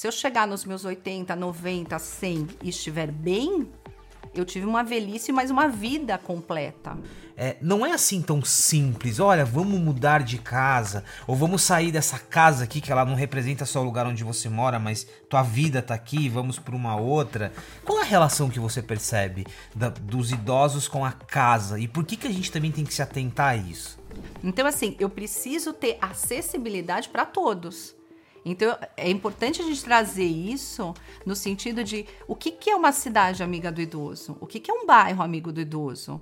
Se eu chegar nos meus 80, 90, 100 e estiver bem, eu tive uma velhice, mas uma vida completa. É, não é assim tão simples. Olha, vamos mudar de casa, ou vamos sair dessa casa aqui que ela não representa só o lugar onde você mora, mas tua vida tá aqui, vamos para uma outra. Qual a relação que você percebe da, dos idosos com a casa e por que que a gente também tem que se atentar a isso? Então, assim, eu preciso ter acessibilidade para todos. Então é importante a gente trazer isso no sentido de o que, que é uma cidade amiga do idoso? O que, que é um bairro amigo do idoso?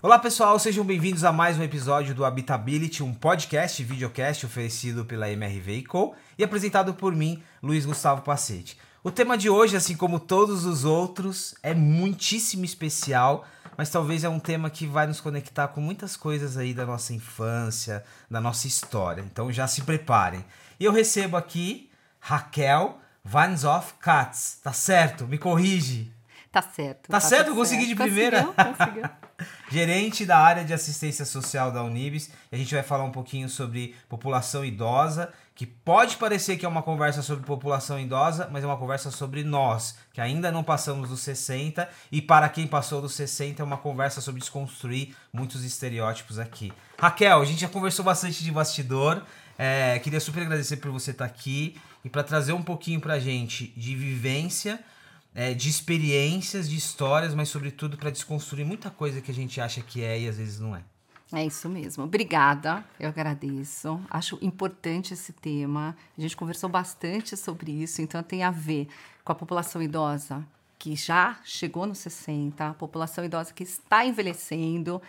Olá pessoal, sejam bem-vindos a mais um episódio do Habitability, um podcast videocast oferecido pela MRV Co e apresentado por mim, Luiz Gustavo Pacete. O tema de hoje, assim como todos os outros, é muitíssimo especial, mas talvez é um tema que vai nos conectar com muitas coisas aí da nossa infância, da nossa história. Então já se preparem. E eu recebo aqui Raquel Vanshoff Katz. Tá certo? Me corrige. Tá certo. Tá, tá certo? Eu consegui de primeira? Conseguiu, conseguiu. Gerente da área de assistência social da Unibis. E a gente vai falar um pouquinho sobre população idosa que pode parecer que é uma conversa sobre população idosa, mas é uma conversa sobre nós, que ainda não passamos dos 60, e para quem passou dos 60 é uma conversa sobre desconstruir muitos estereótipos aqui. Raquel, a gente já conversou bastante de bastidor, é, queria super agradecer por você estar aqui e para trazer um pouquinho para a gente de vivência, é, de experiências, de histórias, mas sobretudo para desconstruir muita coisa que a gente acha que é e às vezes não é. É isso mesmo. Obrigada, eu agradeço. Acho importante esse tema. A gente conversou bastante sobre isso, então tem a ver com a população idosa que já chegou nos 60, a população idosa que está envelhecendo.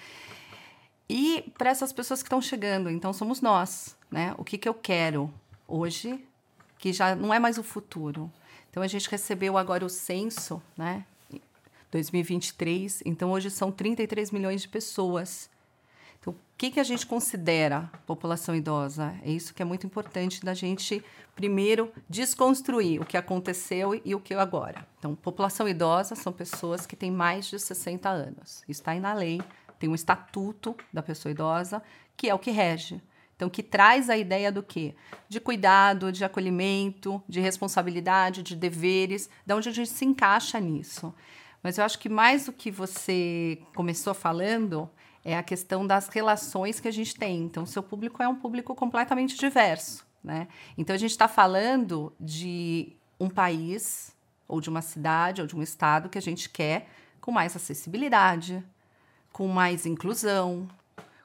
E para essas pessoas que estão chegando, então somos nós, né? O que, que eu quero hoje, que já não é mais o futuro. Então a gente recebeu agora o censo, né? 2023, então hoje são 33 milhões de pessoas então, o que, que a gente considera população idosa? É isso que é muito importante da gente, primeiro, desconstruir o que aconteceu e o que agora. Então, população idosa são pessoas que têm mais de 60 anos. Está aí na lei, tem um estatuto da pessoa idosa, que é o que rege. Então, que traz a ideia do quê? De cuidado, de acolhimento, de responsabilidade, de deveres, da onde a gente se encaixa nisso. Mas eu acho que mais do que você começou falando, é a questão das relações que a gente tem. Então, seu público é um público completamente diverso, né? Então, a gente está falando de um país, ou de uma cidade, ou de um estado que a gente quer com mais acessibilidade, com mais inclusão,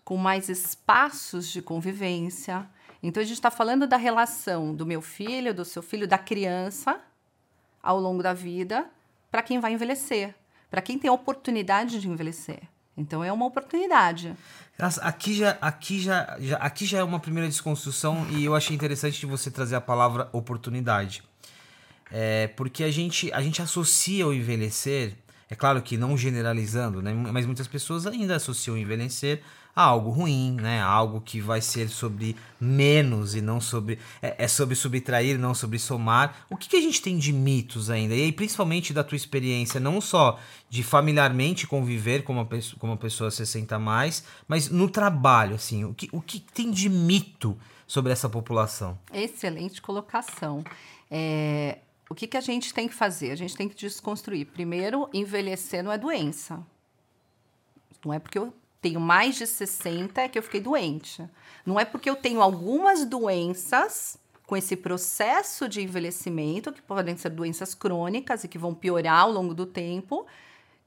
com mais espaços de convivência. Então, a gente está falando da relação do meu filho, do seu filho, da criança, ao longo da vida, para quem vai envelhecer, para quem tem a oportunidade de envelhecer. Então é uma oportunidade. Aqui já, aqui já, já, aqui já é uma primeira desconstrução e eu achei interessante de você trazer a palavra oportunidade. É, porque a gente, a gente associa o envelhecer, é claro que não generalizando, né? mas muitas pessoas ainda associam envelhecer a algo ruim, né? Algo que vai ser sobre menos e não sobre. É, é sobre subtrair, não sobre somar. O que, que, a gente tem de mitos ainda? E aí, principalmente da tua experiência, não só de familiarmente conviver com uma pessoa, com uma pessoa 60 mais, mas no trabalho, assim, o que, o que tem de mito sobre essa população? Excelente colocação. É, o que, que a gente tem que fazer? A gente tem que desconstruir. Primeiro, envelhecer não é doença. Não é porque eu tenho mais de 60 é que eu fiquei doente. Não é porque eu tenho algumas doenças com esse processo de envelhecimento, que podem ser doenças crônicas e que vão piorar ao longo do tempo,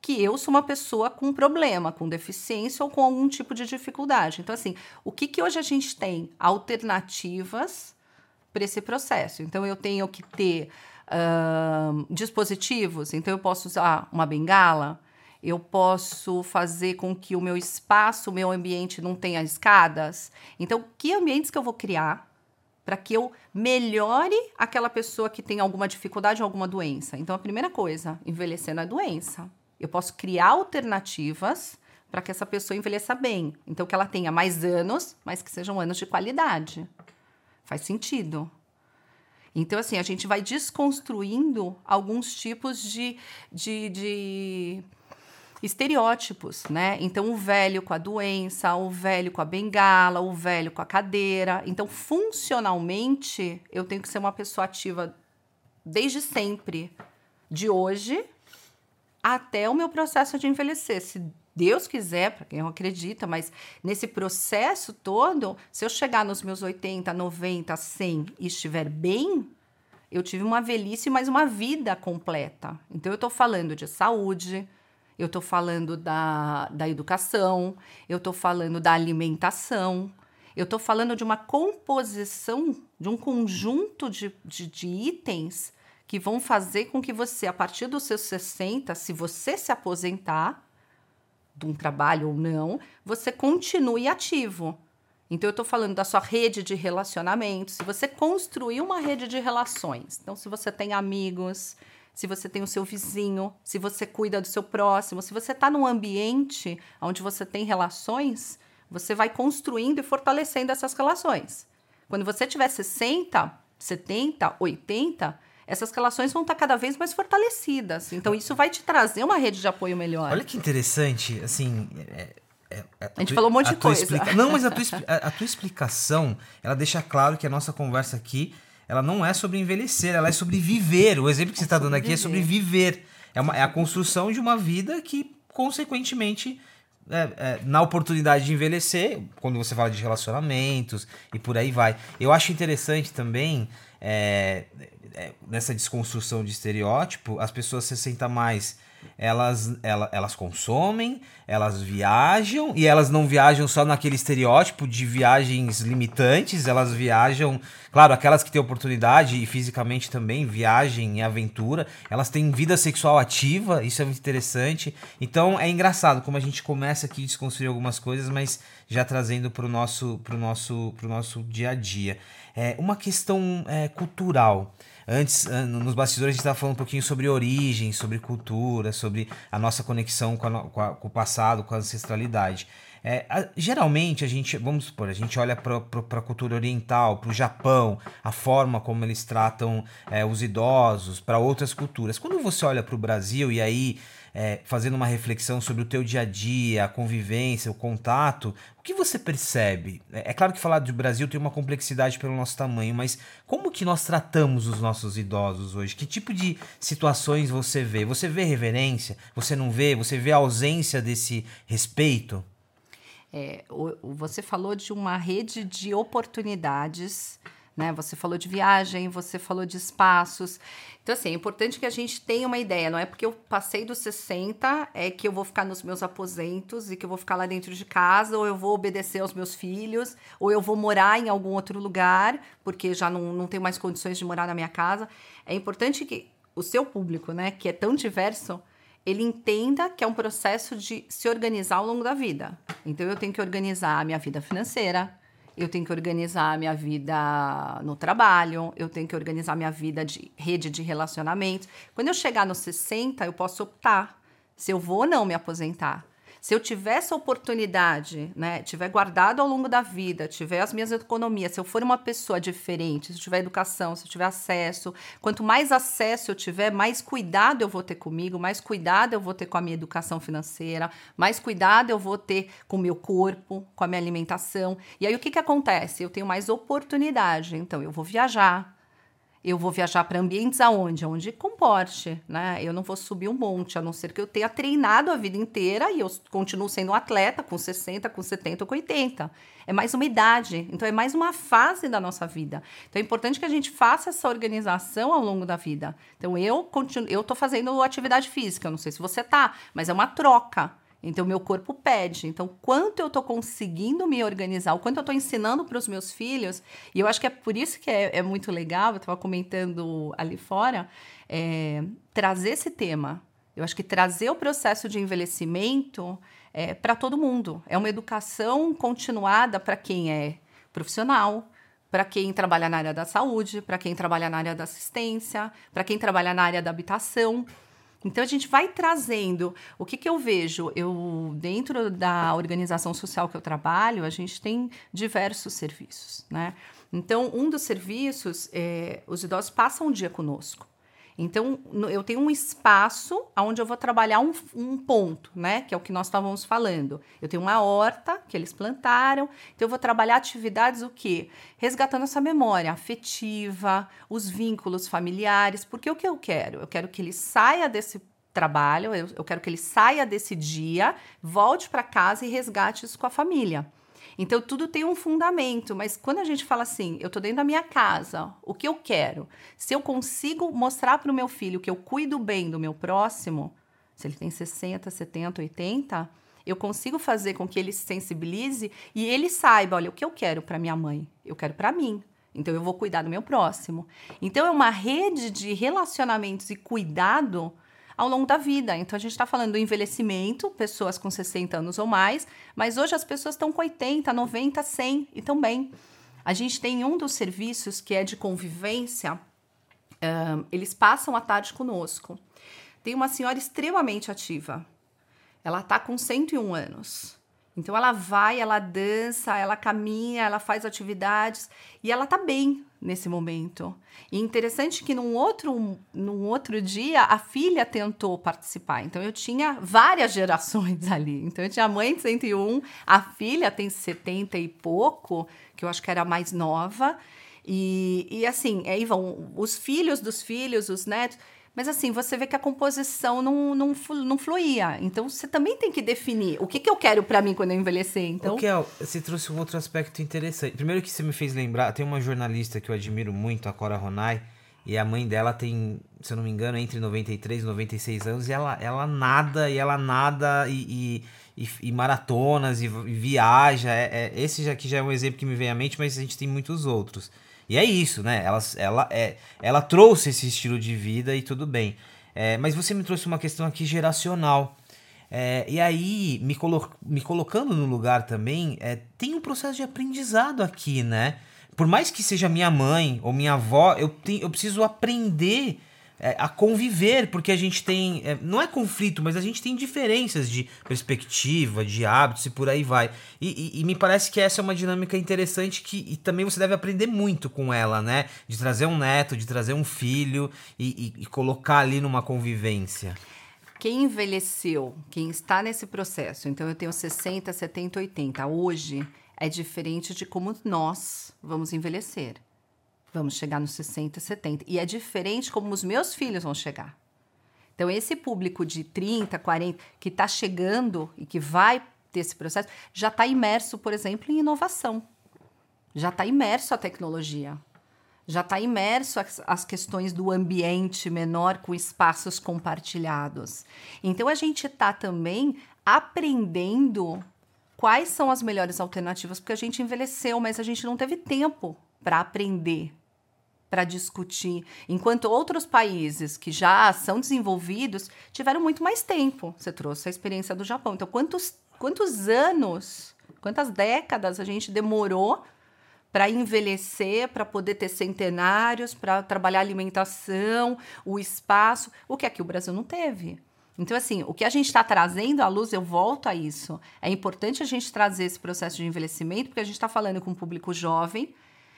que eu sou uma pessoa com problema, com deficiência ou com algum tipo de dificuldade. Então, assim, o que, que hoje a gente tem? Alternativas para esse processo. Então, eu tenho que ter dispositivos, então eu posso usar uma bengala eu posso fazer com que o meu espaço, o meu ambiente não tenha escadas. Então, que ambientes que eu vou criar para que eu melhore aquela pessoa que tem alguma dificuldade ou alguma doença? Então, a primeira coisa, envelhecer na doença. Eu posso criar alternativas para que essa pessoa envelheça bem. Então, que ela tenha mais anos, mas que sejam anos de qualidade. Faz sentido. Então, assim, a gente vai desconstruindo alguns tipos de, de, de estereótipos, né? Então, o velho com a doença, o velho com a bengala, o velho com a cadeira. Então, funcionalmente, eu tenho que ser uma pessoa ativa desde sempre, de hoje até o meu processo de envelhecer. Se Deus quiser, para quem não acredita, mas nesse processo todo, se eu chegar nos meus 80, 90, 100 e estiver bem, eu tive uma velhice, mas uma vida completa. Então, eu estou falando de saúde, eu estou falando da, da educação, eu estou falando da alimentação, eu estou falando de uma composição, de um conjunto de, de, de, itens que vão fazer com que você, a partir dos seus 60, se você se aposentar de um trabalho ou não, você continue ativo. Então, eu estou falando da sua rede de relacionamentos. Se você construir uma rede de relações, então, se você tem amigos, se você tem o seu vizinho, se você cuida do seu próximo, se você está num ambiente onde você tem relações, você vai construindo e fortalecendo essas relações. Quando você tiver 60, 70, 80, essas relações vão estar tá cada vez mais fortalecidas. Então, isso vai te trazer uma rede de apoio melhor. Olha que interessante, assim. É, é, é, a, a gente tu, falou um monte de coisa. Explica... Não, mas a tua, a, a tua explicação, ela deixa claro que a nossa conversa aqui ela não é sobre envelhecer, ela é sobre viver. O exemplo que você está dando aqui viver. é sobre viver. É, uma, é a construção de uma vida que, consequentemente, é, é, na oportunidade de envelhecer, quando você fala de relacionamentos e por aí vai. Eu acho interessante também, é, é nessa desconstrução de estereótipo, as pessoas se sentam mais elas, elas, elas consomem, elas viajam, e elas não viajam só naquele estereótipo de viagens limitantes, elas viajam, claro, aquelas que têm oportunidade e fisicamente também, viagem e aventura, elas têm vida sexual ativa, isso é muito interessante. Então é engraçado como a gente começa aqui a desconstruir algumas coisas, mas já trazendo para o nosso, pro nosso, pro nosso dia a dia. É uma questão é, cultural. Antes, nos bastidores, a gente estava falando um pouquinho sobre origem, sobre cultura, sobre a nossa conexão com, a, com, a, com o passado, com a ancestralidade. É, a, geralmente a gente, vamos supor, a gente olha para a cultura oriental, para o Japão, a forma como eles tratam é, os idosos, para outras culturas. Quando você olha para o Brasil e aí é, fazendo uma reflexão sobre o teu dia a dia, a convivência, o contato, o que você percebe? É, é claro que falar do Brasil tem uma complexidade pelo nosso tamanho, mas como que nós tratamos os nossos idosos hoje? Que tipo de situações você vê? Você vê reverência? Você não vê? Você vê a ausência desse respeito? É, você falou de uma rede de oportunidades né? Você falou de viagem, você falou de espaços. Então, assim, é importante que a gente tenha uma ideia. Não é porque eu passei dos 60 é que eu vou ficar nos meus aposentos e que eu vou ficar lá dentro de casa, ou eu vou obedecer aos meus filhos, ou eu vou morar em algum outro lugar, porque já não, não tenho mais condições de morar na minha casa. É importante que o seu público, né, que é tão diverso, ele entenda que é um processo de se organizar ao longo da vida. Então, eu tenho que organizar a minha vida financeira, eu tenho que organizar a minha vida no trabalho, eu tenho que organizar a minha vida de rede de relacionamentos. Quando eu chegar nos 60, eu posso optar se eu vou ou não me aposentar. Se eu tiver essa oportunidade, né, tiver guardado ao longo da vida, tiver as minhas economias, se eu for uma pessoa diferente, se eu tiver educação, se eu tiver acesso, quanto mais acesso eu tiver, mais cuidado eu vou ter comigo, mais cuidado eu vou ter com a minha educação financeira, mais cuidado eu vou ter com o meu corpo, com a minha alimentação. E aí o que, que acontece? Eu tenho mais oportunidade, então eu vou viajar, eu vou viajar para ambientes aonde? Onde comporte, né? Eu não vou subir um monte, a não ser que eu tenha treinado a vida inteira e eu continuo sendo um atleta com 60, com 70 ou com 80. É mais uma idade, então é mais uma fase da nossa vida. Então é importante que a gente faça essa organização ao longo da vida. Então eu continuo, eu tô fazendo atividade física, eu não sei se você tá, mas é uma troca. Então, meu corpo pede. Então, quanto eu estou conseguindo me organizar, o quanto eu estou ensinando para os meus filhos, e eu acho que é por isso que é, é muito legal, eu estava comentando ali fora, é, trazer esse tema. Eu acho que trazer o processo de envelhecimento é, para todo mundo. É uma educação continuada para quem é profissional, para quem trabalha na área da saúde, para quem trabalha na área da assistência, para quem trabalha na área da habitação. Então a gente vai trazendo. O que, que eu vejo? Eu dentro da organização social que eu trabalho, a gente tem diversos serviços, né? Então um dos serviços, é, os idosos passam um dia conosco. Então, eu tenho um espaço onde eu vou trabalhar um, um, ponto, né? Que é o que nós estávamos falando. Eu tenho uma horta que eles plantaram, então eu vou trabalhar atividades o quê? Resgatando essa memória afetiva, os vínculos familiares, porque o que eu quero? Eu quero que ele saia desse trabalho, eu, eu quero que ele saia desse dia, volte para casa e resgate isso com a família. Então, tudo tem um fundamento, mas quando a gente fala assim, eu tô dentro da minha casa, o que eu quero? Se eu consigo mostrar para o meu filho que eu cuido bem do meu próximo, se ele tem 60, 70, 80, eu consigo fazer com que ele se sensibilize e ele saiba, olha, o que eu quero para minha mãe? Eu quero para mim. Então eu vou cuidar do meu próximo. Então é uma rede de relacionamentos e cuidado ao longo da vida. Então a gente está falando do envelhecimento, pessoas com 60 anos ou mais, mas hoje as pessoas estão com 80, 90, 100 e bem. A gente tem um dos serviços que é de convivência, um, eles passam a tarde conosco. Tem uma senhora extremamente ativa. Ela está com 101 anos. Então ela vai, ela dança, ela caminha, ela faz atividades e ela tá bem nesse momento. E interessante que num outro, num outro dia a filha tentou participar. Então eu tinha várias gerações ali. Então eu tinha a mãe de 101, a filha tem 70 e pouco, que eu acho que era mais nova. E, e assim, aí vão os filhos dos filhos, os netos. Mas assim, você vê que a composição não, não, não fluía. Então você também tem que definir o que, que eu quero para mim quando eu envelhecer. Então... O Kel, você trouxe um outro aspecto interessante. Primeiro que você me fez lembrar, tem uma jornalista que eu admiro muito, a Cora Ronai, e a mãe dela tem, se eu não me engano, entre 93 e 96 anos, e ela, ela nada, e ela nada, e, e, e maratonas, e, e viaja. É, é, esse aqui já é um exemplo que me vem à mente, mas a gente tem muitos outros. E é isso, né? Ela, ela, é, ela trouxe esse estilo de vida e tudo bem. É, mas você me trouxe uma questão aqui geracional. É, e aí, me, colo me colocando no lugar também, é, tem um processo de aprendizado aqui, né? Por mais que seja minha mãe ou minha avó, eu, tenho, eu preciso aprender a conviver, porque a gente tem. É, não é conflito, mas a gente tem diferenças de perspectiva, de hábitos e por aí vai. E, e, e me parece que essa é uma dinâmica interessante que também você deve aprender muito com ela, né? De trazer um neto, de trazer um filho e, e colocar ali numa convivência quem envelheceu, quem está nesse processo, então eu tenho 60, 70, 80, hoje é diferente de como nós vamos envelhecer. Vamos chegar nos 60, 70. E é diferente como os meus filhos vão chegar. Então, esse público de 30, 40, que está chegando e que vai ter esse processo, já está imerso, por exemplo, em inovação. Já está imerso a tecnologia. Já está imerso as, as questões do ambiente menor com espaços compartilhados. Então, a gente está também aprendendo quais são as melhores alternativas, porque a gente envelheceu, mas a gente não teve tempo para aprender para discutir, enquanto outros países que já são desenvolvidos tiveram muito mais tempo. Você trouxe a experiência do Japão. Então, quantos, quantos anos, quantas décadas a gente demorou para envelhecer, para poder ter centenários, para trabalhar alimentação, o espaço, o que aqui o Brasil não teve. Então, assim, o que a gente está trazendo à luz, eu volto a isso. É importante a gente trazer esse processo de envelhecimento, porque a gente está falando com um público jovem,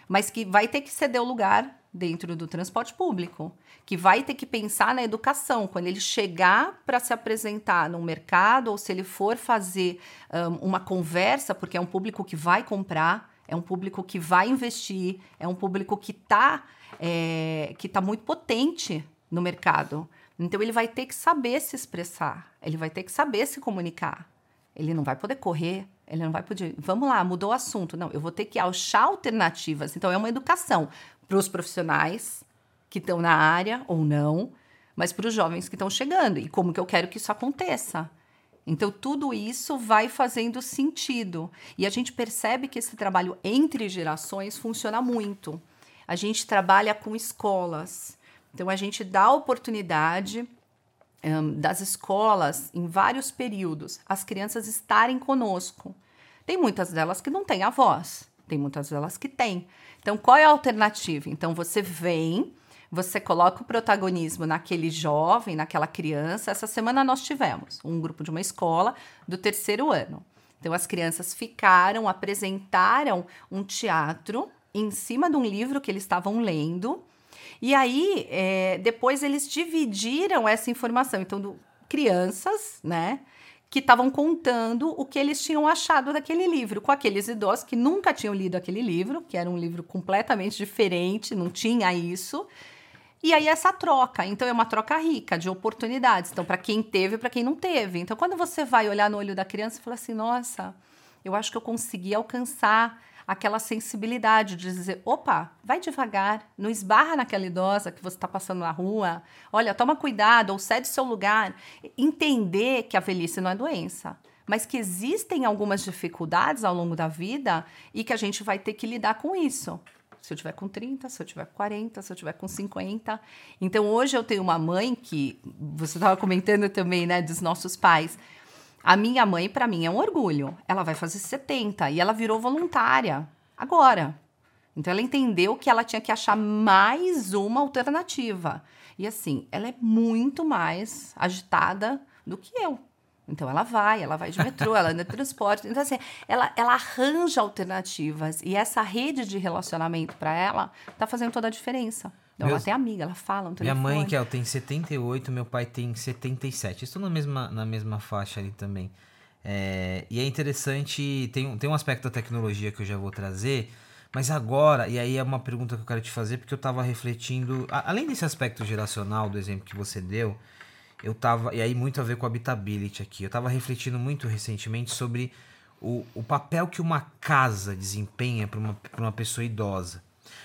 mas que vai ter que ceder o lugar dentro do transporte público, que vai ter que pensar na educação. Quando ele chegar para se apresentar no mercado, ou se ele for fazer um, uma conversa, porque é um público que vai comprar, é um público que vai investir, é um público que está é, que tá muito potente no mercado. Então ele vai ter que saber se expressar, ele vai ter que saber se comunicar. Ele não vai poder correr, ele não vai poder. Vamos lá, mudou o assunto. Não, eu vou ter que achar alternativas. Então é uma educação para os profissionais que estão na área ou não, mas para os jovens que estão chegando e como que eu quero que isso aconteça. Então tudo isso vai fazendo sentido e a gente percebe que esse trabalho entre gerações funciona muito. A gente trabalha com escolas, então a gente dá oportunidade um, das escolas em vários períodos as crianças estarem conosco. Tem muitas delas que não têm avós, tem muitas delas que têm. Então, qual é a alternativa? Então, você vem, você coloca o protagonismo naquele jovem, naquela criança. Essa semana nós tivemos um grupo de uma escola do terceiro ano. Então, as crianças ficaram, apresentaram um teatro em cima de um livro que eles estavam lendo. E aí, é, depois eles dividiram essa informação. Então, do, crianças, né? Que estavam contando o que eles tinham achado daquele livro, com aqueles idosos que nunca tinham lido aquele livro, que era um livro completamente diferente, não tinha isso. E aí essa troca, então é uma troca rica de oportunidades. Então para quem teve, para quem não teve. Então quando você vai olhar no olho da criança e fala assim, nossa, eu acho que eu consegui alcançar aquela sensibilidade de dizer: opa, vai devagar, não esbarra naquela idosa que você está passando na rua, olha, toma cuidado, ou cede seu lugar. Entender que a velhice não é doença, mas que existem algumas dificuldades ao longo da vida e que a gente vai ter que lidar com isso. Se eu tiver com 30, se eu tiver com 40, se eu tiver com 50. Então, hoje eu tenho uma mãe que, você estava comentando também, né, dos nossos pais. A minha mãe, para mim, é um orgulho. Ela vai fazer 70 e ela virou voluntária agora. Então ela entendeu que ela tinha que achar mais uma alternativa. E assim, ela é muito mais agitada do que eu. Então ela vai, ela vai de metrô, ela anda de transporte. Então, assim, ela, ela arranja alternativas. E essa rede de relacionamento para ela está fazendo toda a diferença. Então, Meus... Ela tem amiga, ela fala no telefone. Minha mãe, que ela tem 78, meu pai tem 77. Estou na mesma, na mesma faixa ali também. É, e é interessante, tem, tem um aspecto da tecnologia que eu já vou trazer, mas agora, e aí é uma pergunta que eu quero te fazer, porque eu estava refletindo, a, além desse aspecto geracional do exemplo que você deu, eu tava, e aí muito a ver com habitability aqui, eu estava refletindo muito recentemente sobre o, o papel que uma casa desempenha para uma, uma pessoa idosa.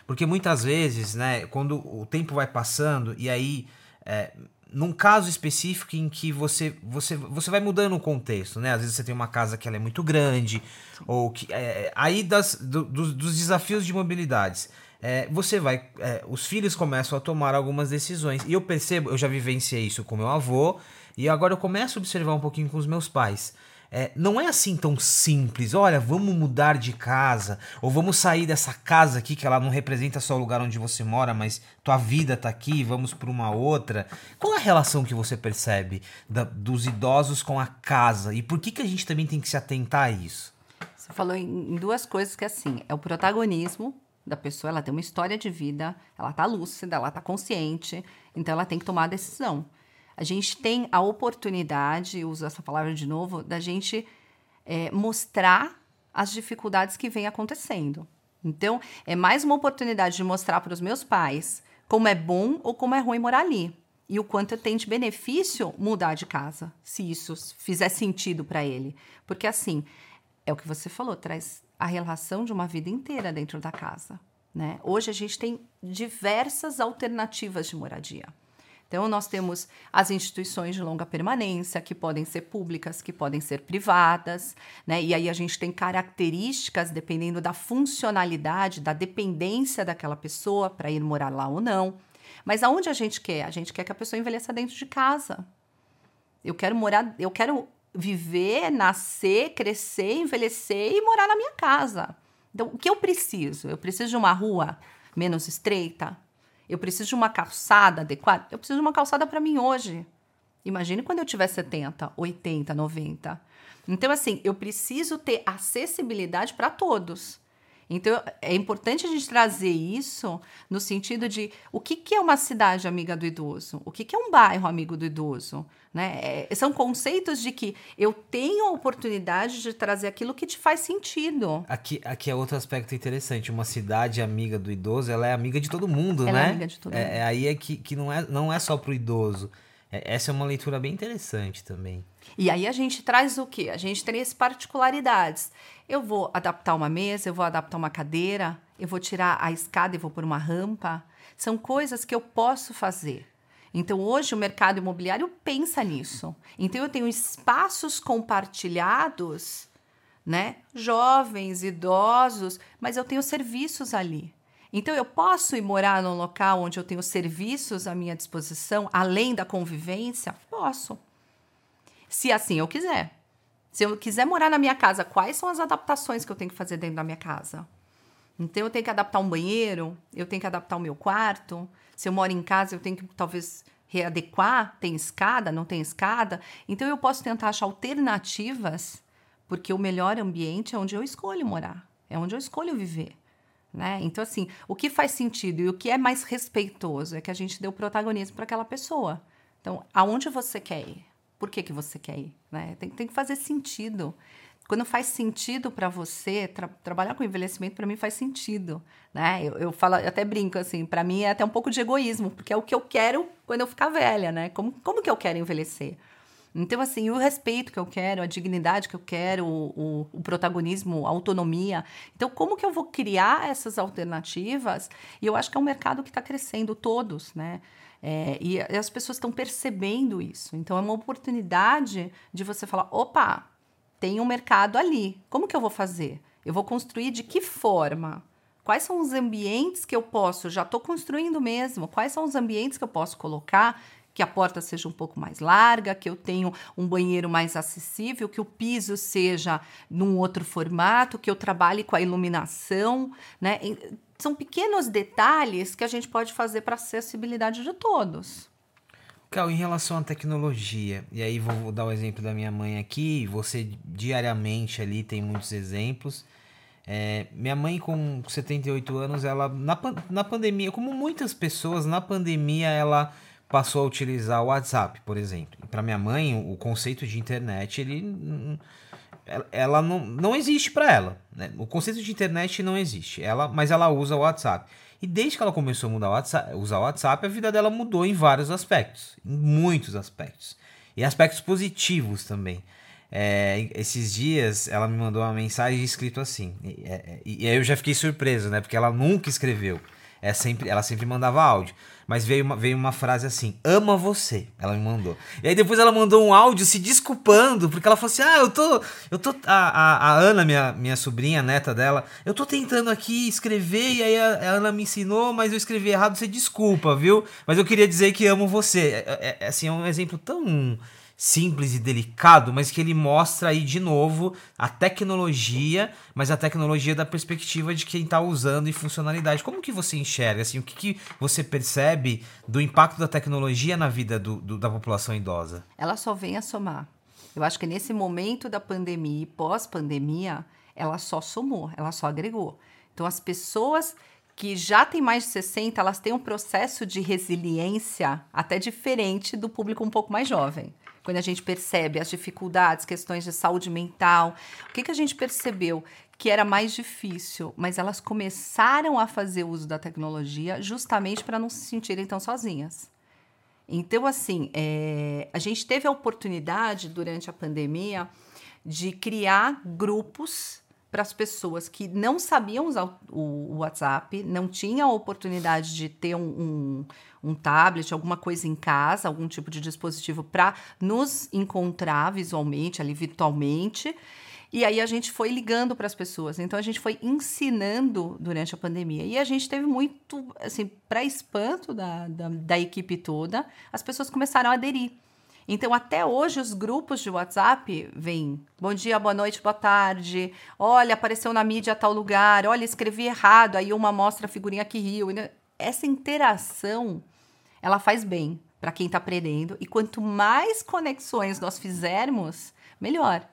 Porque muitas vezes, né, quando o tempo vai passando e aí é, num caso específico em que você, você, você vai mudando o contexto, né? Às vezes você tem uma casa que ela é muito grande, ou que. É, aí das, do, dos, dos, desafios de mobilidades. É, você vai. É, os filhos começam a tomar algumas decisões. E eu percebo, eu já vivenciei isso com meu avô, e agora eu começo a observar um pouquinho com os meus pais. É, não é assim tão simples. Olha, vamos mudar de casa, ou vamos sair dessa casa aqui que ela não representa só o lugar onde você mora, mas tua vida tá aqui, vamos para uma outra. Qual é a relação que você percebe da, dos idosos com a casa e por que, que a gente também tem que se atentar a isso? Você falou em, duas coisas que assim, é o protagonismo da pessoa, ela tem uma história de vida, ela tá lúcida, ela tá consciente, então ela tem que tomar a decisão a gente tem a oportunidade, uso essa palavra de novo, da gente é, mostrar as dificuldades que vêm acontecendo. Então, é mais uma oportunidade de mostrar para os meus pais como é bom ou como é ruim morar ali. E o quanto tem de benefício mudar de casa, se isso fizer sentido para ele. Porque, assim, é o que você falou, traz a relação de uma vida inteira dentro da casa. Né? Hoje a gente tem diversas alternativas de moradia. Então, nós temos as instituições de longa permanência, que podem ser públicas, que podem ser privadas, né? E aí a gente tem características dependendo da funcionalidade, da dependência daquela pessoa para ir morar lá ou não. Mas aonde a gente quer? A gente quer que a pessoa envelheça dentro de casa. Eu quero morar, eu quero viver, nascer, crescer, envelhecer e morar na minha casa. Então, o que eu preciso? Eu preciso de uma rua menos estreita, eu preciso de uma calçada adequada. Eu preciso de uma calçada para mim hoje. Imagine quando eu tiver 70, 80, 90. Então, assim, eu preciso ter acessibilidade para todos. Então, é importante a gente trazer isso no sentido de o que, que é uma cidade amiga do idoso? O que, que é um bairro amigo do idoso? Né? É, são conceitos de que eu tenho a oportunidade de trazer aquilo que te faz sentido. Aqui, aqui é outro aspecto interessante. Uma cidade amiga do idoso, ela é amiga de todo mundo, ela né? É amiga de todo é, mundo. É, aí é que, que não, é, não é só para o idoso. É, essa é uma leitura bem interessante também. E aí a gente traz o quê? A gente traz particularidades. Eu vou adaptar uma mesa, eu vou adaptar uma cadeira, eu vou tirar a escada e vou por uma rampa. São coisas que eu posso fazer. Então, hoje o mercado imobiliário pensa nisso. Então, eu tenho espaços compartilhados, né? Jovens, idosos, mas eu tenho serviços ali. Então, eu posso ir morar num local onde eu tenho serviços à minha disposição, além da convivência? Posso. Se assim eu quiser. Se eu quiser morar na minha casa, quais são as adaptações que eu tenho que fazer dentro da minha casa? Então, eu tenho que adaptar um banheiro, eu tenho que adaptar o meu quarto. Se eu moro em casa, eu tenho que talvez readequar. Tem escada, não tem escada. Então, eu posso tentar achar alternativas, porque o melhor ambiente é onde eu escolho morar, é onde eu escolho viver. Né? Então, assim, o que faz sentido e o que é mais respeitoso é que a gente dê o protagonismo para aquela pessoa. Então, aonde você quer ir? Por que, que você quer ir? Né? Tem, tem que fazer sentido. Quando faz sentido para você, tra trabalhar com envelhecimento para mim faz sentido, né? Eu, eu falo, eu até brinco assim, para mim é até um pouco de egoísmo, porque é o que eu quero quando eu ficar velha, né? Como, como que eu quero envelhecer? Então, assim, o respeito que eu quero, a dignidade que eu quero, o, o, o, protagonismo, a autonomia. Então, como que eu vou criar essas alternativas? E eu acho que é um mercado que está crescendo, todos, né? É, e as pessoas estão percebendo isso. Então, é uma oportunidade de você falar: opa, tem um mercado ali. Como que eu vou fazer? Eu vou construir de que forma? Quais são os ambientes que eu posso? Já estou construindo mesmo. Quais são os ambientes que eu posso colocar que a porta seja um pouco mais larga, que eu tenha um banheiro mais acessível, que o piso seja num outro formato, que eu trabalhe com a iluminação, né? São pequenos detalhes que a gente pode fazer para a acessibilidade de todos. Cal, em relação à tecnologia, e aí vou dar o exemplo da minha mãe aqui, você diariamente ali tem muitos exemplos. É, minha mãe, com 78 anos, ela na, na pandemia, como muitas pessoas, na pandemia ela passou a utilizar o WhatsApp, por exemplo. Para minha mãe, o conceito de internet, ele ela não, não existe para ela. Né? O conceito de internet não existe. Ela, mas ela usa o WhatsApp. E desde que ela começou a mudar o WhatsApp, usar o WhatsApp, a vida dela mudou em vários aspectos, em muitos aspectos. E aspectos positivos também. É, esses dias ela me mandou uma mensagem escrito assim. E, é, e, e aí eu já fiquei surpreso, né? Porque ela nunca escreveu. É sempre, ela sempre mandava áudio. Mas veio uma, veio uma frase assim: ama você. Ela me mandou. E aí depois ela mandou um áudio se desculpando, porque ela falou assim: ah, eu tô. Eu tô. A, a, a Ana, minha, minha sobrinha, neta dela, eu tô tentando aqui escrever, e aí a, a, Ana me ensinou, mas eu escrevi errado, você desculpa, viu? Mas eu queria dizer que amo você. É, é, é assim, é um exemplo tão simples e delicado, mas que ele mostra aí de novo a tecnologia, mas a tecnologia da perspectiva de quem está usando e funcionalidade. Como que você enxerga? Assim, o que, que você percebe do impacto da tecnologia na vida do, do, da população idosa? Ela só vem a somar. Eu acho que nesse momento da pandemia e pós-pandemia, ela só somou, ela só agregou. Então, as pessoas que já têm mais de 60, elas têm um processo de resiliência até diferente do público um pouco mais jovem quando a gente percebe as dificuldades, questões de saúde mental, o que, que a gente percebeu? Que era mais difícil, mas elas começaram a fazer uso da tecnologia justamente para não se sentirem tão sozinhas. Então, assim, é, a gente teve a oportunidade durante a pandemia de criar grupos para as pessoas que não sabiam usar o, WhatsApp, não tinham a oportunidade de ter um, um um tablet, alguma coisa em casa, algum tipo de dispositivo para nos encontrar visualmente, ali virtualmente. E aí a gente foi ligando para as pessoas. Então a gente foi ensinando durante a pandemia. E a gente teve muito, assim, para espanto da, da, da equipe toda, as pessoas começaram a aderir. Então, até hoje, os grupos de WhatsApp vêm. Bom dia, boa noite, boa tarde. Olha, apareceu na mídia tal lugar. Olha, escrevi errado. Aí uma mostra a figurinha que riu. Essa interação ela faz bem para quem está aprendendo. E quanto mais conexões nós fizermos, melhor.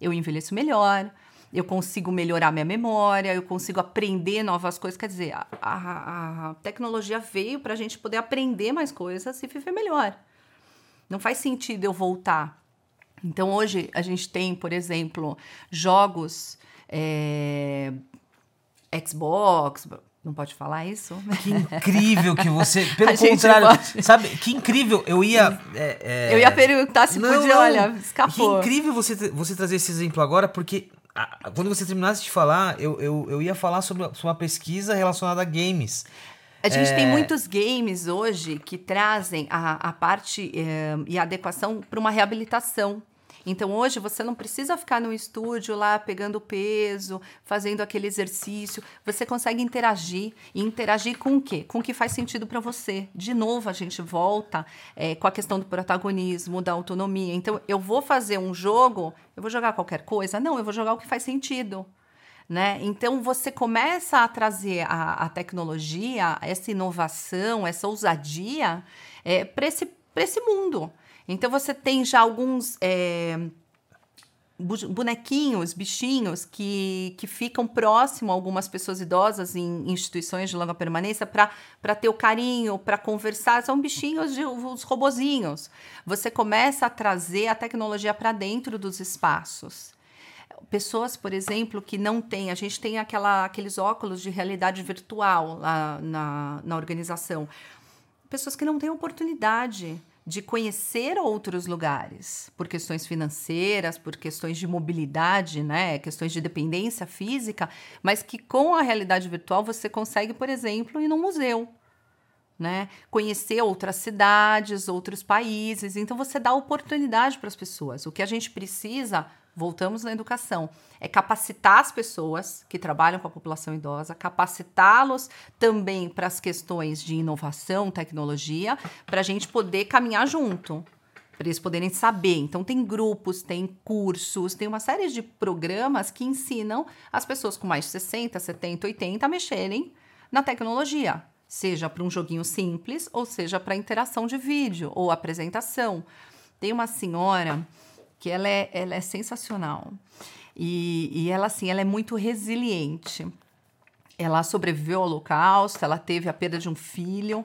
Eu envelheço melhor, eu consigo melhorar minha memória, eu consigo aprender novas coisas. Quer dizer, a, a, a tecnologia veio para a gente poder aprender mais coisas e viver melhor. Não faz sentido eu voltar. Então, hoje a gente tem, por exemplo, jogos é, Xbox, não pode falar isso? Que incrível que você. Pelo contrário, pode... sabe? Que incrível. Eu ia. É, é... Eu ia perguntar se não, podia, não. olha, escapou. Que incrível você, você trazer esse exemplo agora, porque a, quando você terminasse de falar, eu, eu, eu ia falar sobre, sobre uma pesquisa relacionada a games. A gente é... tem muitos games hoje que trazem a, a parte é, e a adequação para uma reabilitação. Então hoje você não precisa ficar no estúdio lá pegando peso, fazendo aquele exercício. Você consegue interagir e interagir com o quê? Com o que faz sentido para você. De novo a gente volta é, com a questão do protagonismo, da autonomia. Então eu vou fazer um jogo, eu vou jogar qualquer coisa? Não, eu vou jogar o que faz sentido. Né? Então você começa a trazer a, a tecnologia, essa inovação, essa ousadia é, para esse, esse mundo. Então você tem já alguns é, bonequinhos, bichinhos que, que ficam próximo a algumas pessoas idosas em instituições de longa permanência para ter o carinho, para conversar. São bichinhos, de, os robozinhos. Você começa a trazer a tecnologia para dentro dos espaços. Pessoas, por exemplo, que não têm, a gente tem aquela, aqueles óculos de realidade virtual lá na, na organização. Pessoas que não têm oportunidade de conhecer outros lugares, por questões financeiras, por questões de mobilidade, né, questões de dependência física, mas que com a realidade virtual você consegue, por exemplo, ir num museu, né, conhecer outras cidades, outros países. Então você dá oportunidade para as pessoas. O que a gente precisa voltamos na educação, é capacitar as pessoas que trabalham com a população idosa, capacitá-los também para as questões de inovação, tecnologia, para a gente poder caminhar junto, para eles poderem saber. Então, tem grupos, tem cursos, tem uma série de programas que ensinam as pessoas com mais de 60, 70, 80 a mexerem na tecnologia. Seja para um joguinho simples, ou seja para interação de vídeo ou apresentação. Tem uma senhora que ela é, ela é sensacional. E, e ela, assim, ela é muito resiliente. Ela sobreviveu ao holocausto, ela teve a perda de um filho.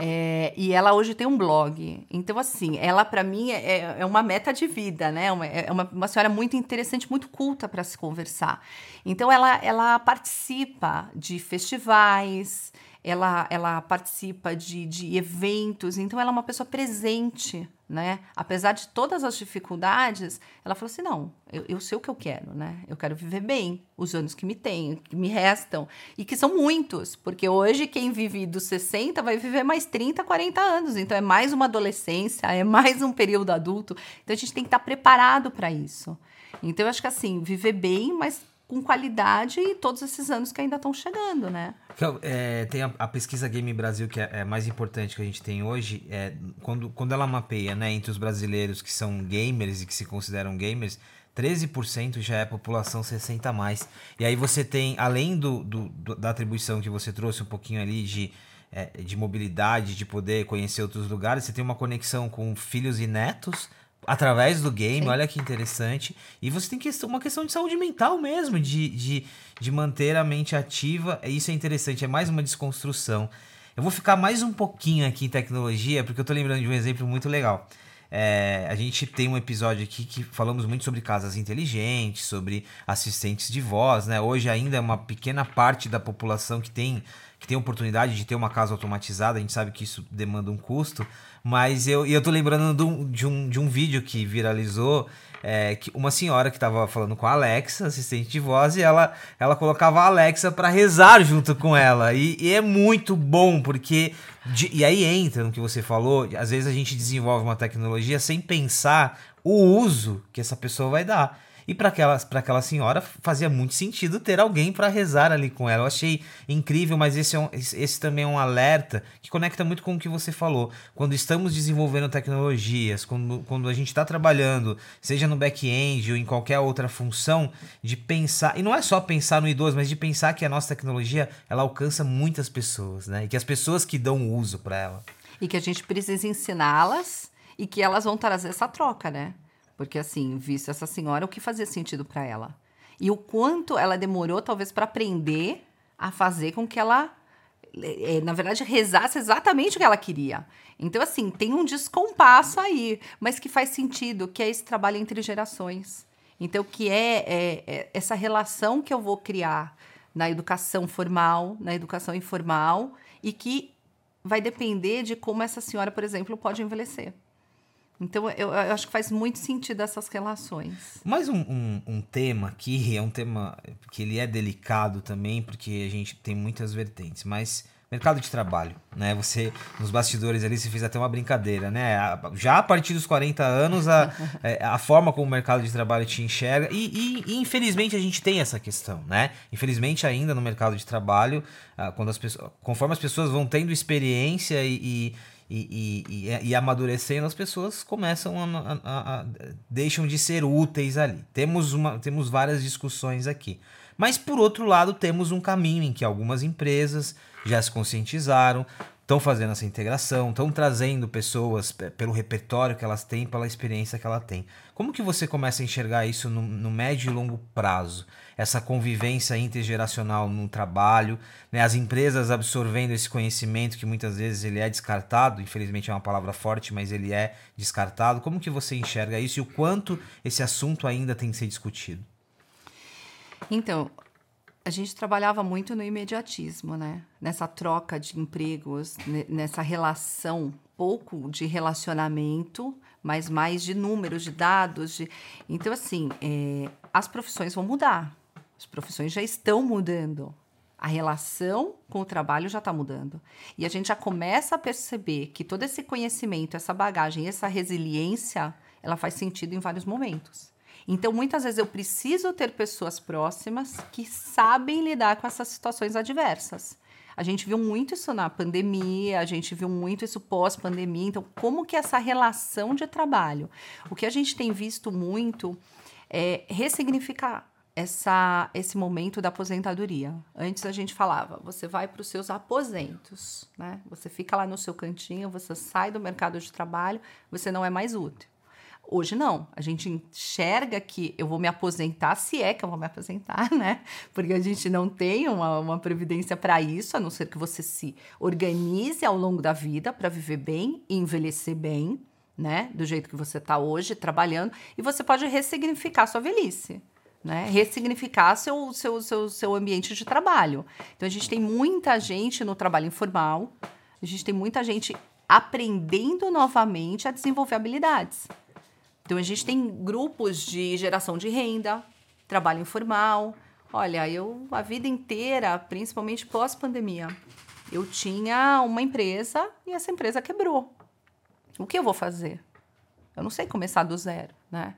É, e ela hoje tem um blog. Então, assim, ela para mim é, é, uma meta de vida, né? Uma, é uma, uma senhora muito interessante, muito culta para se conversar. Então, ela, ela participa de festivais, ela, ela participa de, de eventos, então ela é uma pessoa presente, né? Apesar de todas as dificuldades, ela falou assim: não, eu, eu sei o que eu quero, né? Eu quero viver bem os anos que me tenho, que me restam, e que são muitos, porque hoje quem vive dos 60 vai viver mais 30, 40 anos, então é mais uma adolescência, é mais um período adulto, então a gente tem que estar preparado para isso. Então eu acho que assim, viver bem, mas com qualidade e todos esses anos que ainda estão chegando, né? É, tem a, a, pesquisa Game Brasil, que é, é, mais importante que a gente tem hoje, é, quando, quando ela mapeia né, entre os brasileiros que são gamers e que se consideram gamers, 13% já é população 60 a mais. E aí você tem, além do, do, do da atribuição que você trouxe um pouquinho ali de, é, de mobilidade, de poder conhecer outros lugares, você tem uma conexão com filhos e netos através do game, Sim. olha que interessante. E você tem questão, uma questão de saúde mental mesmo, de, de, de manter a mente ativa. Isso é interessante, é mais uma desconstrução. Eu vou ficar mais um pouquinho aqui em tecnologia, porque eu tô lembrando de um exemplo muito legal. É, a gente tem um episódio aqui que falamos muito sobre casas inteligentes, sobre assistentes de voz, né? Hoje ainda é uma pequena parte da população que tem, que tem oportunidade de ter uma casa automatizada, a gente sabe que isso demanda um custo, mas eu, eu tô lembrando de um, de um, de um vídeo que viralizou. É, que uma senhora que estava falando com a Alexa, assistente de voz, e ela, ela colocava a Alexa para rezar junto com ela. E, e é muito bom, porque. De, e aí entra no que você falou, às vezes a gente desenvolve uma tecnologia sem pensar o uso que essa pessoa vai dar. E para aquela, aquela senhora fazia muito sentido ter alguém para rezar ali com ela. Eu achei incrível, mas esse, é um, esse também é um alerta que conecta muito com o que você falou. Quando estamos desenvolvendo tecnologias, quando, quando a gente está trabalhando, seja no back-end ou em qualquer outra função, de pensar, e não é só pensar no idoso, mas de pensar que a nossa tecnologia ela alcança muitas pessoas, né? E que as pessoas que dão uso para ela. E que a gente precisa ensiná-las e que elas vão trazer essa troca, né? Porque, assim, visto essa senhora, o que fazia sentido para ela? E o quanto ela demorou, talvez, para aprender a fazer com que ela, é, na verdade, rezasse exatamente o que ela queria. Então, assim, tem um descompasso aí, mas que faz sentido, que é esse trabalho entre gerações. Então, que é, é, é essa relação que eu vou criar na educação formal, na educação informal, e que vai depender de como essa senhora, por exemplo, pode envelhecer. Então, eu, eu, acho que faz muito sentido essas relações. Mais um, um, um, tema aqui, é um tema que ele é delicado também, porque a gente tem muitas vertentes, mas mercado de trabalho, né? Você, nos bastidores ali, você fez até uma brincadeira, né? Já a partir dos 40 anos, a, é, a forma como o mercado de trabalho te enxerga, e, e, e, infelizmente a gente tem essa questão, né? Infelizmente ainda no mercado de trabalho, ah, quando as pessoas, conforme as pessoas vão tendo experiência e, e e, e, e, amadurecendo, as pessoas começam a, a, a, deixam de ser úteis ali. Temos, uma, temos várias discussões aqui. Mas por outro lado, temos um caminho em que algumas empresas já se conscientizaram, estão fazendo essa integração, estão trazendo pessoas pelo repertório que elas têm, pela experiência que ela tem. Como que você começa a enxergar isso no, no médio e longo prazo? Essa convivência intergeracional no trabalho, né? as empresas absorvendo esse conhecimento que muitas vezes ele é descartado, infelizmente é uma palavra forte, mas ele é descartado. Como que você enxerga isso e o quanto esse assunto ainda tem que ser discutido? Então, a gente trabalhava muito no imediatismo, né? Nessa troca de empregos, nessa relação, pouco de relacionamento, mas mais de números, de dados. De... Então, assim, é, as profissões vão mudar. As profissões já estão mudando. A relação com o trabalho já está mudando. E a gente já começa a perceber que todo esse conhecimento, essa bagagem, essa resiliência, ela faz sentido em vários momentos. Então, muitas vezes eu preciso ter pessoas próximas que sabem lidar com essas situações adversas. A gente viu muito isso na pandemia, a gente viu muito isso pós-pandemia. Então, como que essa relação de trabalho? O que a gente tem visto muito é ressignificar essa, esse momento da aposentadoria. Antes a gente falava, você vai para os seus aposentos, né? Você fica lá no seu cantinho, você sai do mercado de trabalho, você não é mais útil. Hoje não, a gente enxerga que eu vou me aposentar, se é que eu vou me aposentar, né? Porque a gente não tem uma, uma previdência para isso, a não ser que você se organize ao longo da vida para viver bem e envelhecer bem, né? Do jeito que você está hoje, trabalhando, e você pode ressignificar sua velhice. Né? Ressignificar seu, seu, seu, seu ambiente de trabalho. Então, a gente tem muita gente no trabalho informal, a gente tem muita gente aprendendo novamente a desenvolver habilidades. Então a gente tem grupos de geração de renda, trabalho informal. Olha, eu a vida inteira, principalmente pós-pandemia, eu tinha uma empresa e essa empresa quebrou. O que eu vou fazer? Eu não sei começar do zero, né?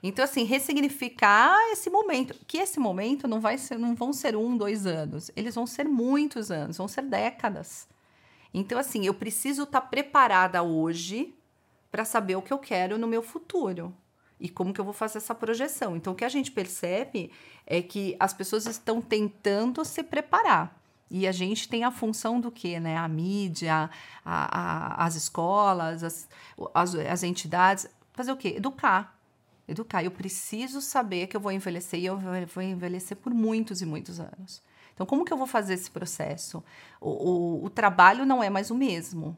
Então, assim, ressignificar esse momento, que esse momento não vai ser, não vão ser um, dois anos, eles vão ser muitos anos, vão ser décadas. Então, assim, eu preciso estar preparada hoje para saber o que eu quero no meu futuro e como que eu vou fazer essa projeção. Então, o que a gente percebe é que as pessoas estão tentando se preparar. E a gente tem a função do quê? Né? A mídia, a, a, as escolas, as, as, as entidades. Fazer o quê? Educar. Educar. Eu preciso saber que eu vou envelhecer e eu vou envelhecer por muitos e muitos anos. Então, como que eu vou fazer esse processo? O, o, o trabalho não é mais o mesmo.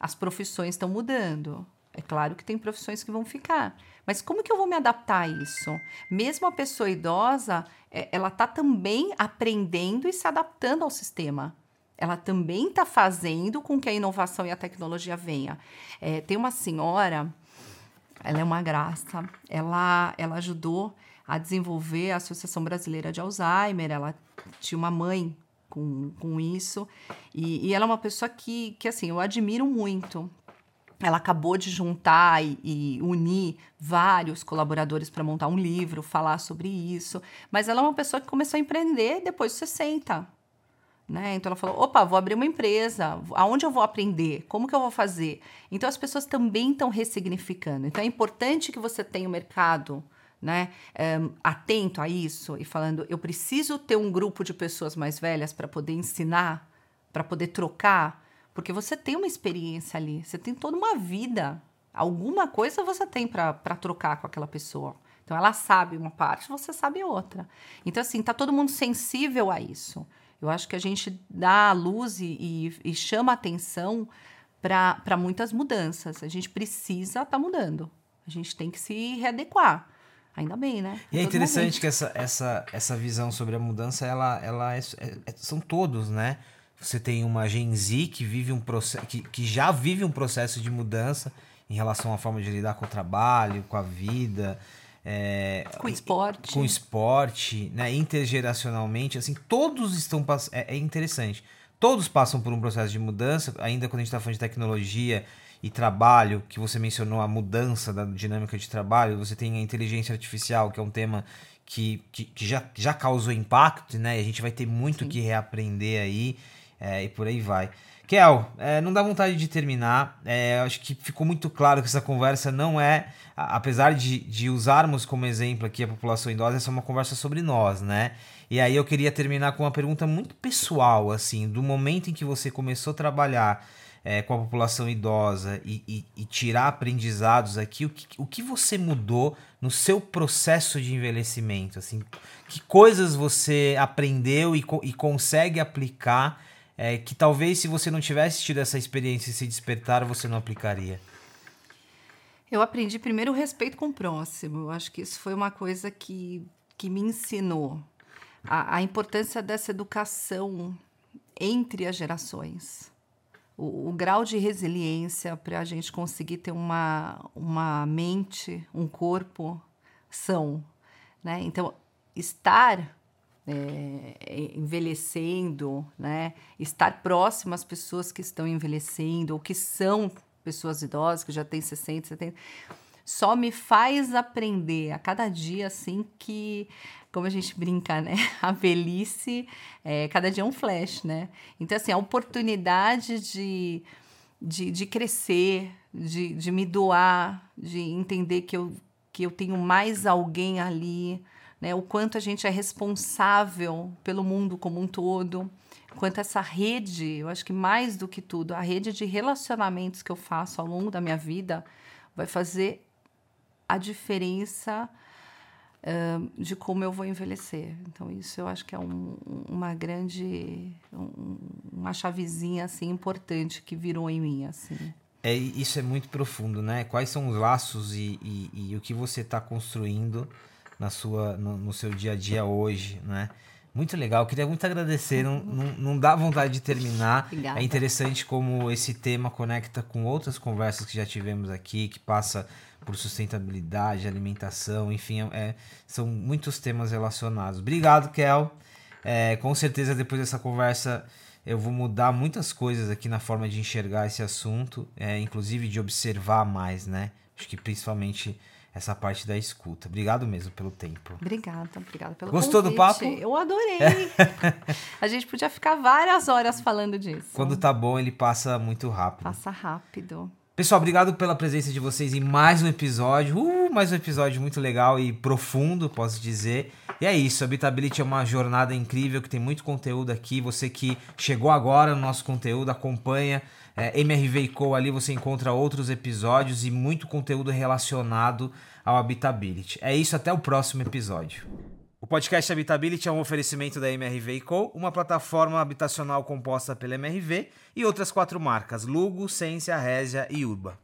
As profissões estão mudando. É claro que tem profissões que vão ficar, mas como que eu vou me adaptar a isso? Mesmo a pessoa idosa, é, ela está também aprendendo e se adaptando ao sistema. Ela também está fazendo com que a inovação e a tecnologia venha. É, tem uma senhora, ela é uma graça, ela, ela ajudou a desenvolver a Associação Brasileira de Alzheimer, ela tinha uma mãe com, com isso, e, e ela é uma pessoa que, que assim, eu admiro muito, ela acabou de juntar e, e unir vários colaboradores para montar um livro, falar sobre isso. Mas ela é uma pessoa que começou a empreender depois dos 60. Né? Então ela falou: opa, vou abrir uma empresa, aonde eu vou aprender? Como que eu vou fazer? Então as pessoas também estão ressignificando. Então é importante que você tenha o um mercado né, um, eh, atento a isso e falando: eu preciso ter um grupo de pessoas mais velhas para poder ensinar, para poder trocar porque você tem uma experiência ali, você tem toda uma vida. Alguma coisa você tem para trocar com aquela pessoa. Então ela sabe uma parte, você sabe outra. Então, assim, tá todo mundo sensível a isso. Eu acho que a gente dá a luz e, e, chama atenção para muitas mudanças. A gente precisa estar tá mudando. A gente tem que se readequar. Ainda bem, né? E é interessante momento. que essa, essa, essa visão sobre a mudança, ela, ela é, é, são todos, né? Você tem uma Gen Z que vive um processo, que, que já vive um processo de mudança em relação à forma de lidar com o trabalho, com a vida, é, com esporte, com esporte, né? Intergeracionalmente, assim, todos estão passando. É, é, interessante. Todos passam por um processo de mudança. Ainda quando a gente está falando de tecnologia e trabalho, que você mencionou a mudança da dinâmica de trabalho, você tem a inteligência artificial, que é um tema que, que, que já, já causou impacto, né? E a gente vai ter muito Sim. que reaprender aí é, e por aí vai. Kel, é, não dá vontade de terminar. É, acho que ficou muito claro que essa conversa não é, apesar de, de usarmos como exemplo aqui a população idosa, essa é uma conversa sobre nós, né? E aí eu queria terminar com uma pergunta muito pessoal, assim, do momento em que você começou a trabalhar é, com a população idosa e, e, e, tirar aprendizados aqui, o que, o que você mudou no seu processo de envelhecimento? Assim, que coisas você aprendeu e, e consegue aplicar é, que talvez se você não tivesse tido essa experiência e se despertar, você não aplicaria? Eu aprendi primeiro o respeito com o próximo. Eu acho que isso foi uma coisa que, que me ensinou a, a importância dessa educação entre as gerações. O, o grau de resiliência para a gente conseguir ter uma, uma mente, um corpo são. Né? Então, estar é, envelhecendo, né? Estar próximo às pessoas que estão envelhecendo ou que são pessoas idosas, que já têm 60, 70, só me faz aprender a cada dia, assim, que, como a gente brinca, né? A velhice, é, cada dia é um flash, né? Então, assim, a oportunidade de, de, de crescer, de, de me doar, de entender que eu, que eu tenho mais alguém ali, né? O quanto a gente é responsável pelo mundo como um todo, quanto essa rede, eu acho que mais do que tudo, a rede de relacionamentos que eu faço ao longo da minha vida vai fazer a diferença uh, de como eu vou envelhecer. Então isso eu acho que é um, uma grande, um, uma chavezinha assim importante que virou em mim assim. É, isso é muito profundo, né? Quais são os laços e, e, e o que você está construindo na sua, no, no, seu dia a dia hoje, né? Muito legal, queria muito agradecer. Não, não, não dá vontade de terminar. Obrigada. É interessante como esse tema conecta com outras conversas que já tivemos aqui, que passa por sustentabilidade, alimentação, enfim, é, são muitos temas relacionados. Obrigado, Kel. É, com certeza, depois dessa conversa, eu vou mudar muitas coisas aqui na forma de enxergar esse assunto, é, inclusive de observar mais, né? Acho que principalmente essa parte da escuta. Obrigado mesmo pelo tempo. Obrigada, obrigada pelo Gostou convite. do papo? Eu adorei. a gente podia ficar várias horas falando disso. Quando tá bom, ele passa muito rápido. Passa rápido. Pessoal, obrigado pela presença de vocês em mais um episódio. Uh, mais um episódio muito legal e profundo, posso dizer. E é isso, Habitability é uma jornada incrível que tem muito conteúdo aqui. Você que chegou agora no nosso conteúdo, acompanha é, MRV Co. Ali você encontra outros episódios e muito conteúdo relacionado ao Habitability. É isso, até o próximo episódio. O podcast Habitability é um oferecimento da MRV Co., uma plataforma habitacional composta pela MRV e outras quatro marcas: Lugo, Ciência, Régia e Urba.